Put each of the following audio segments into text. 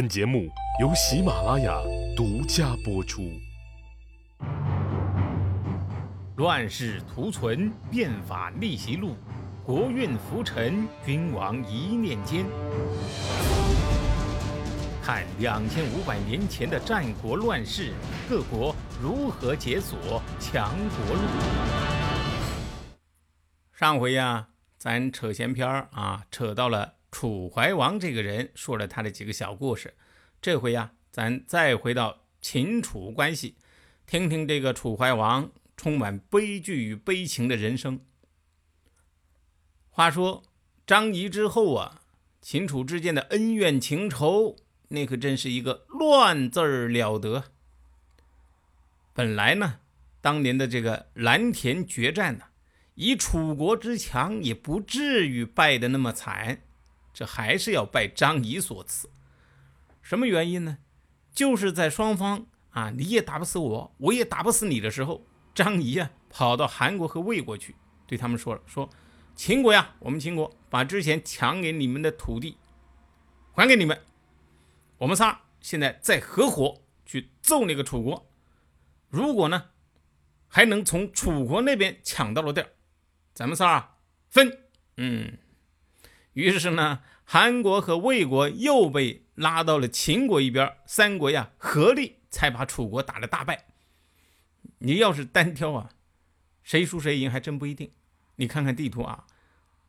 本节目由喜马拉雅独家播出。乱世图存，变法逆袭录，国运浮沉，君王一念间。看两千五百年前的战国乱世，各国如何解锁强国路。上回呀，咱扯闲篇啊，扯到了。楚怀王这个人说了他的几个小故事，这回呀，咱再回到秦楚关系，听听这个楚怀王充满悲剧与悲情的人生。话说张仪之后啊，秦楚之间的恩怨情仇，那可真是一个乱字儿了得。本来呢，当年的这个蓝田决战呢，以楚国之强，也不至于败得那么惨。这还是要拜张仪所赐，什么原因呢？就是在双方啊，你也打不死我，我也打不死你的时候，张仪啊跑到韩国和魏国去，对他们说了：“说秦国呀，我们秦国把之前抢给你们的土地还给你们，我们仨现在再合伙去揍那个楚国。如果呢还能从楚国那边抢到了地儿，咱们仨分。”嗯。于是呢，韩国和魏国又被拉到了秦国一边，三国呀合力才把楚国打了大败。你要是单挑啊，谁输谁赢还真不一定。你看看地图啊，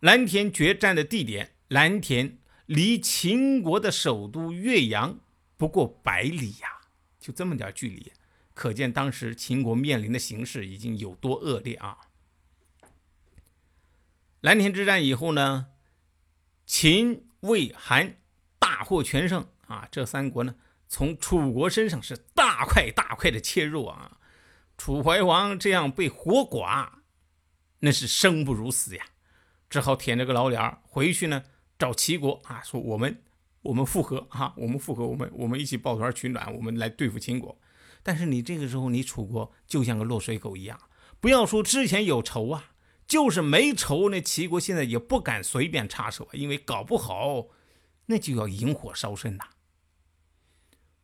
蓝田决战的地点，蓝田离秦国的首都岳阳不过百里呀，就这么点距离，可见当时秦国面临的形势已经有多恶劣啊。蓝田之战以后呢？秦、魏、韩大获全胜啊！这三国呢，从楚国身上是大块大块的切入啊！楚怀王这样被活剐，那是生不如死呀！只好舔着个老脸回去呢，找齐国啊，说我们我们复合啊，我们复合，我们我们一起抱团取暖，我们来对付秦国。但是你这个时候，你楚国就像个落水狗一样，不要说之前有仇啊。就是没仇，那齐国现在也不敢随便插手啊，因为搞不好那就要引火烧身呐。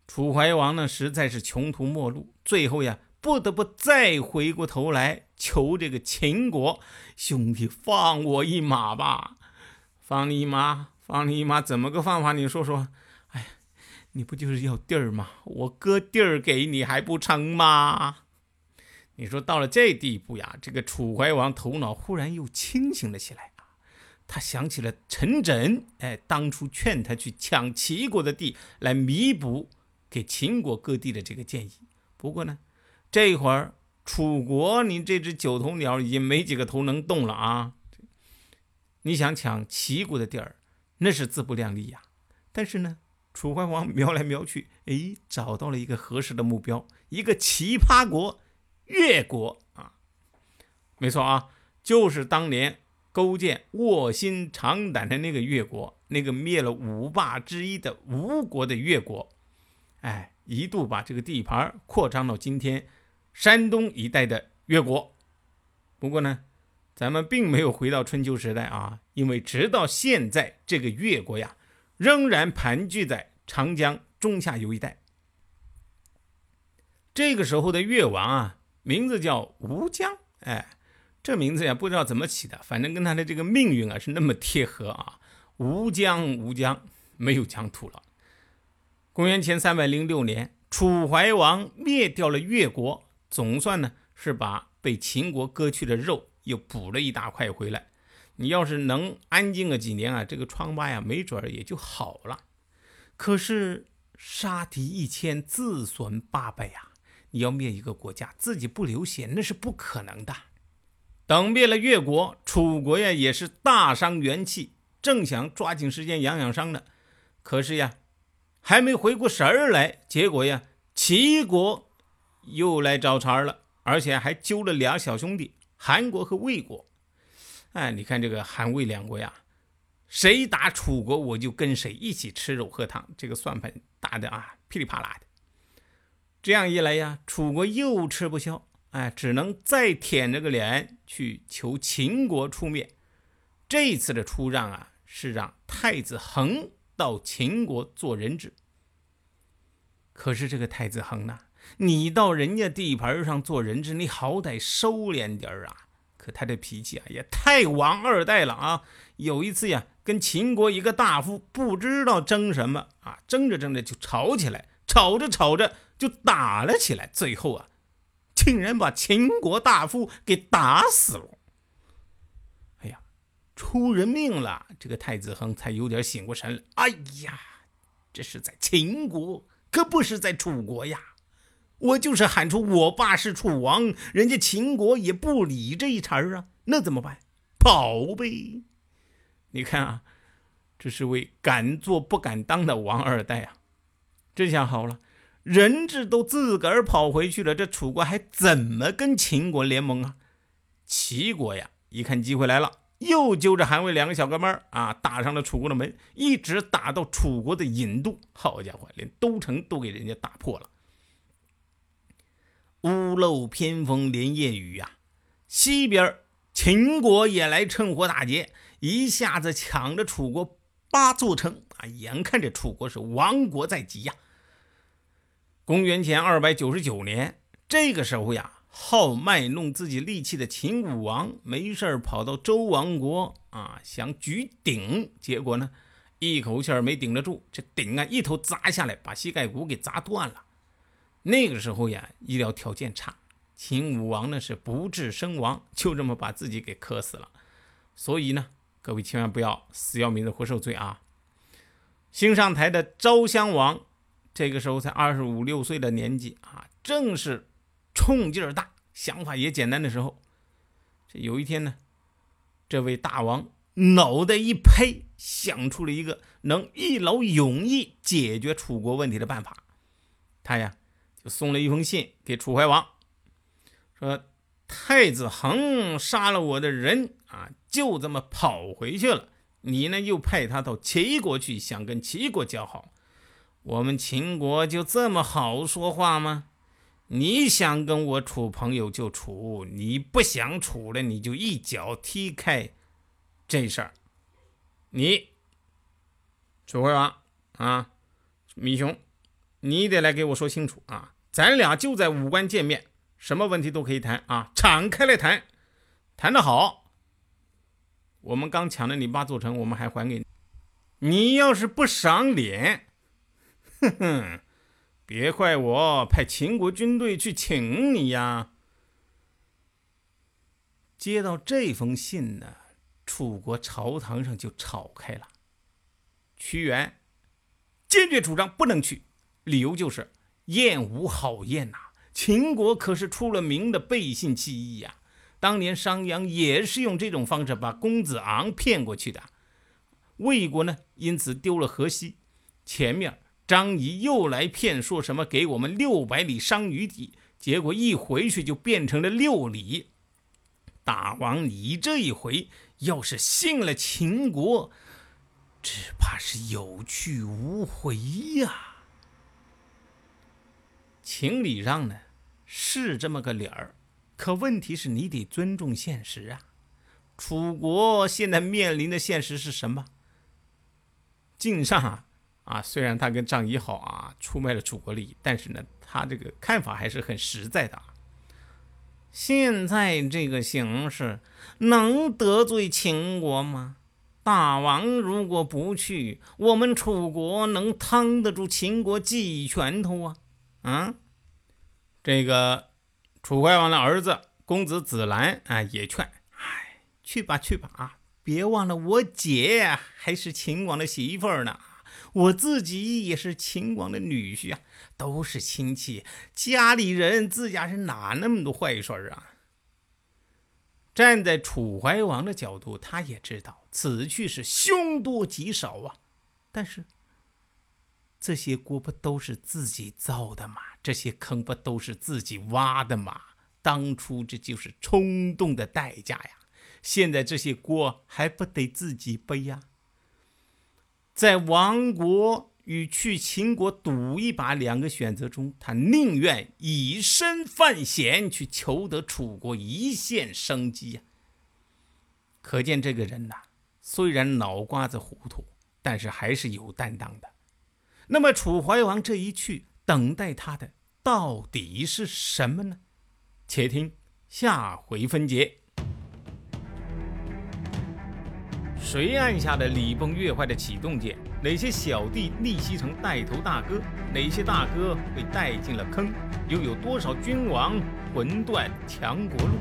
楚怀王呢，实在是穷途末路，最后呀，不得不再回过头来求这个秦国兄弟放我一马吧，放你一马，放你一马，怎么个放法？你说说。哎呀，你不就是要地儿吗？我割地儿给你还不成吗？你说到了这地步呀，这个楚怀王头脑忽然又清醒了起来啊！他想起了陈轸，哎，当初劝他去抢齐国的地来弥补给秦国割地的这个建议。不过呢，这会儿楚国你这只九头鸟已经没几个头能动了啊！你想抢齐国的地儿，那是自不量力呀。但是呢，楚怀王 瞄来瞄去，哎，找到了一个合适的目标，一个奇葩国。越国啊，没错啊，就是当年勾践卧薪尝胆的那个越国，那个灭了五霸之一的吴国的越国，哎，一度把这个地盘扩张到今天山东一带的越国。不过呢，咱们并没有回到春秋时代啊，因为直到现在，这个越国呀，仍然盘踞在长江中下游一带。这个时候的越王啊。名字叫吴江，哎，这名字呀不知道怎么起的，反正跟他的这个命运啊是那么贴合啊。吴江，吴江没有疆土了。公元前三百零六年，楚怀王灭掉了越国，总算呢是把被秦国割去的肉又补了一大块回来。你要是能安静个几年啊，这个疮疤呀没准儿也就好了。可是杀敌一千，自损八百呀。要灭一个国家，自己不流血那是不可能的。等灭了越国，楚国呀也是大伤元气，正想抓紧时间养养伤呢。可是呀，还没回过神儿来，结果呀，齐国又来找茬了，而且还揪了俩小兄弟，韩国和魏国。哎，你看这个韩魏两国呀，谁打楚国，我就跟谁一起吃肉喝汤，这个算盘打的啊噼里啪啦的。这样一来呀，楚国又吃不消，哎，只能再舔着个脸去求秦国出面。这次的出让啊，是让太子恒到秦国做人质。可是这个太子恒呐，你到人家地盘上做人质，你好歹收敛点儿啊！可他这脾气啊，也太王二代了啊！有一次呀，跟秦国一个大夫不知道争什么啊，争着争着就吵起来，吵着吵着就打了起来，最后啊，竟然把秦国大夫给打死了。哎呀，出人命了！这个太子恒才有点醒过神来。哎呀，这是在秦国。可不是在楚国呀！我就是喊出我爸是楚王，人家秦国也不理这一茬儿啊，那怎么办？跑呗！你看啊，这是位敢做不敢当的王二代啊！这下好了，人质都自个儿跑回去了，这楚国还怎么跟秦国联盟啊？齐国呀，一看机会来了。又揪着韩魏两个小哥们儿啊，打上了楚国的门，一直打到楚国的郢都。好家伙，连都城都给人家打破了。屋漏偏逢连夜雨呀！西边秦国也来趁火打劫，一下子抢着楚国八座城啊！眼看着楚国是亡国在即呀！公元前二百九十九年，这个时候呀。好卖弄自己力气的秦武王没事跑到周王国啊，想举鼎，结果呢，一口气儿没顶得住，这鼎啊一头砸下来，把膝盖骨给砸断了。那个时候呀，医疗条件差，秦武王呢是不治身亡，就这么把自己给磕死了。所以呢，各位千万不要死要面子活受罪啊！新上台的昭襄王，这个时候才二十五六岁的年纪啊，正是。冲劲儿大，想法也简单的时候，这有一天呢，这位大王脑袋一拍，想出了一个能一劳永逸解决楚国问题的办法。他呀，就送了一封信给楚怀王，说太子恒杀了我的人啊，就这么跑回去了。你呢，又派他到齐国去，想跟齐国交好。我们秦国就这么好说话吗？你想跟我处朋友就处，你不想处了，你就一脚踢开这事儿。你楚怀王啊，米雄，你得来给我说清楚啊！咱俩就在武关见面，什么问题都可以谈啊，敞开来谈，谈得好，我们刚抢了你八座城，我们还还给你。你要是不赏脸，哼哼。别怪我派秦国军队去请你呀！接到这封信呢，楚国朝堂上就吵开了。屈原坚决主张不能去，理由就是燕无好燕呐。秦国可是出了名的背信弃义呀，当年商鞅也是用这种方式把公子昂骗过去的。魏国呢，因此丢了河西。前面。张仪又来骗，说什么给我们六百里商於地，结果一回去就变成了六里。大王，你这一回要是信了秦国，只怕是有去无回呀。情理上呢是这么个理儿，可问题是你得尊重现实啊。楚国现在面临的现实是什么？晋上。啊，啊虽然他跟张仪好啊，出卖了楚国利益，但是呢，他这个看法还是很实在的。现在这个形势能得罪秦国吗？大王如果不去，我们楚国能趟得住秦国几拳头啊？啊，这个楚怀王的儿子公子子兰啊，也劝，哎，去吧去吧啊，别忘了我姐还是秦王的媳妇儿呢。我自己也是秦王的女婿啊，都是亲戚，家里人自家是哪那么多坏事儿啊？站在楚怀王的角度，他也知道此去是凶多吉少啊。但是这些锅不都是自己造的吗？这些坑不都是自己挖的吗？当初这就是冲动的代价呀！现在这些锅还不得自己背呀？在亡国与去秦国赌一把两个选择中，他宁愿以身犯险去求得楚国一线生机呀。可见这个人呐，虽然脑瓜子糊涂，但是还是有担当的。那么楚怀王这一去，等待他的到底是什么呢？且听下回分解。谁按下了礼崩乐坏的启动键？哪些小弟逆袭成带头大哥？哪些大哥被带进了坑？又有多少君王魂断强国路？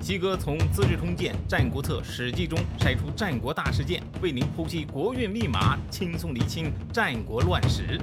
西哥从《资治通鉴》《战国策》《史记》中筛出战国大事件，为您剖析国运密码，轻松理清战国乱史。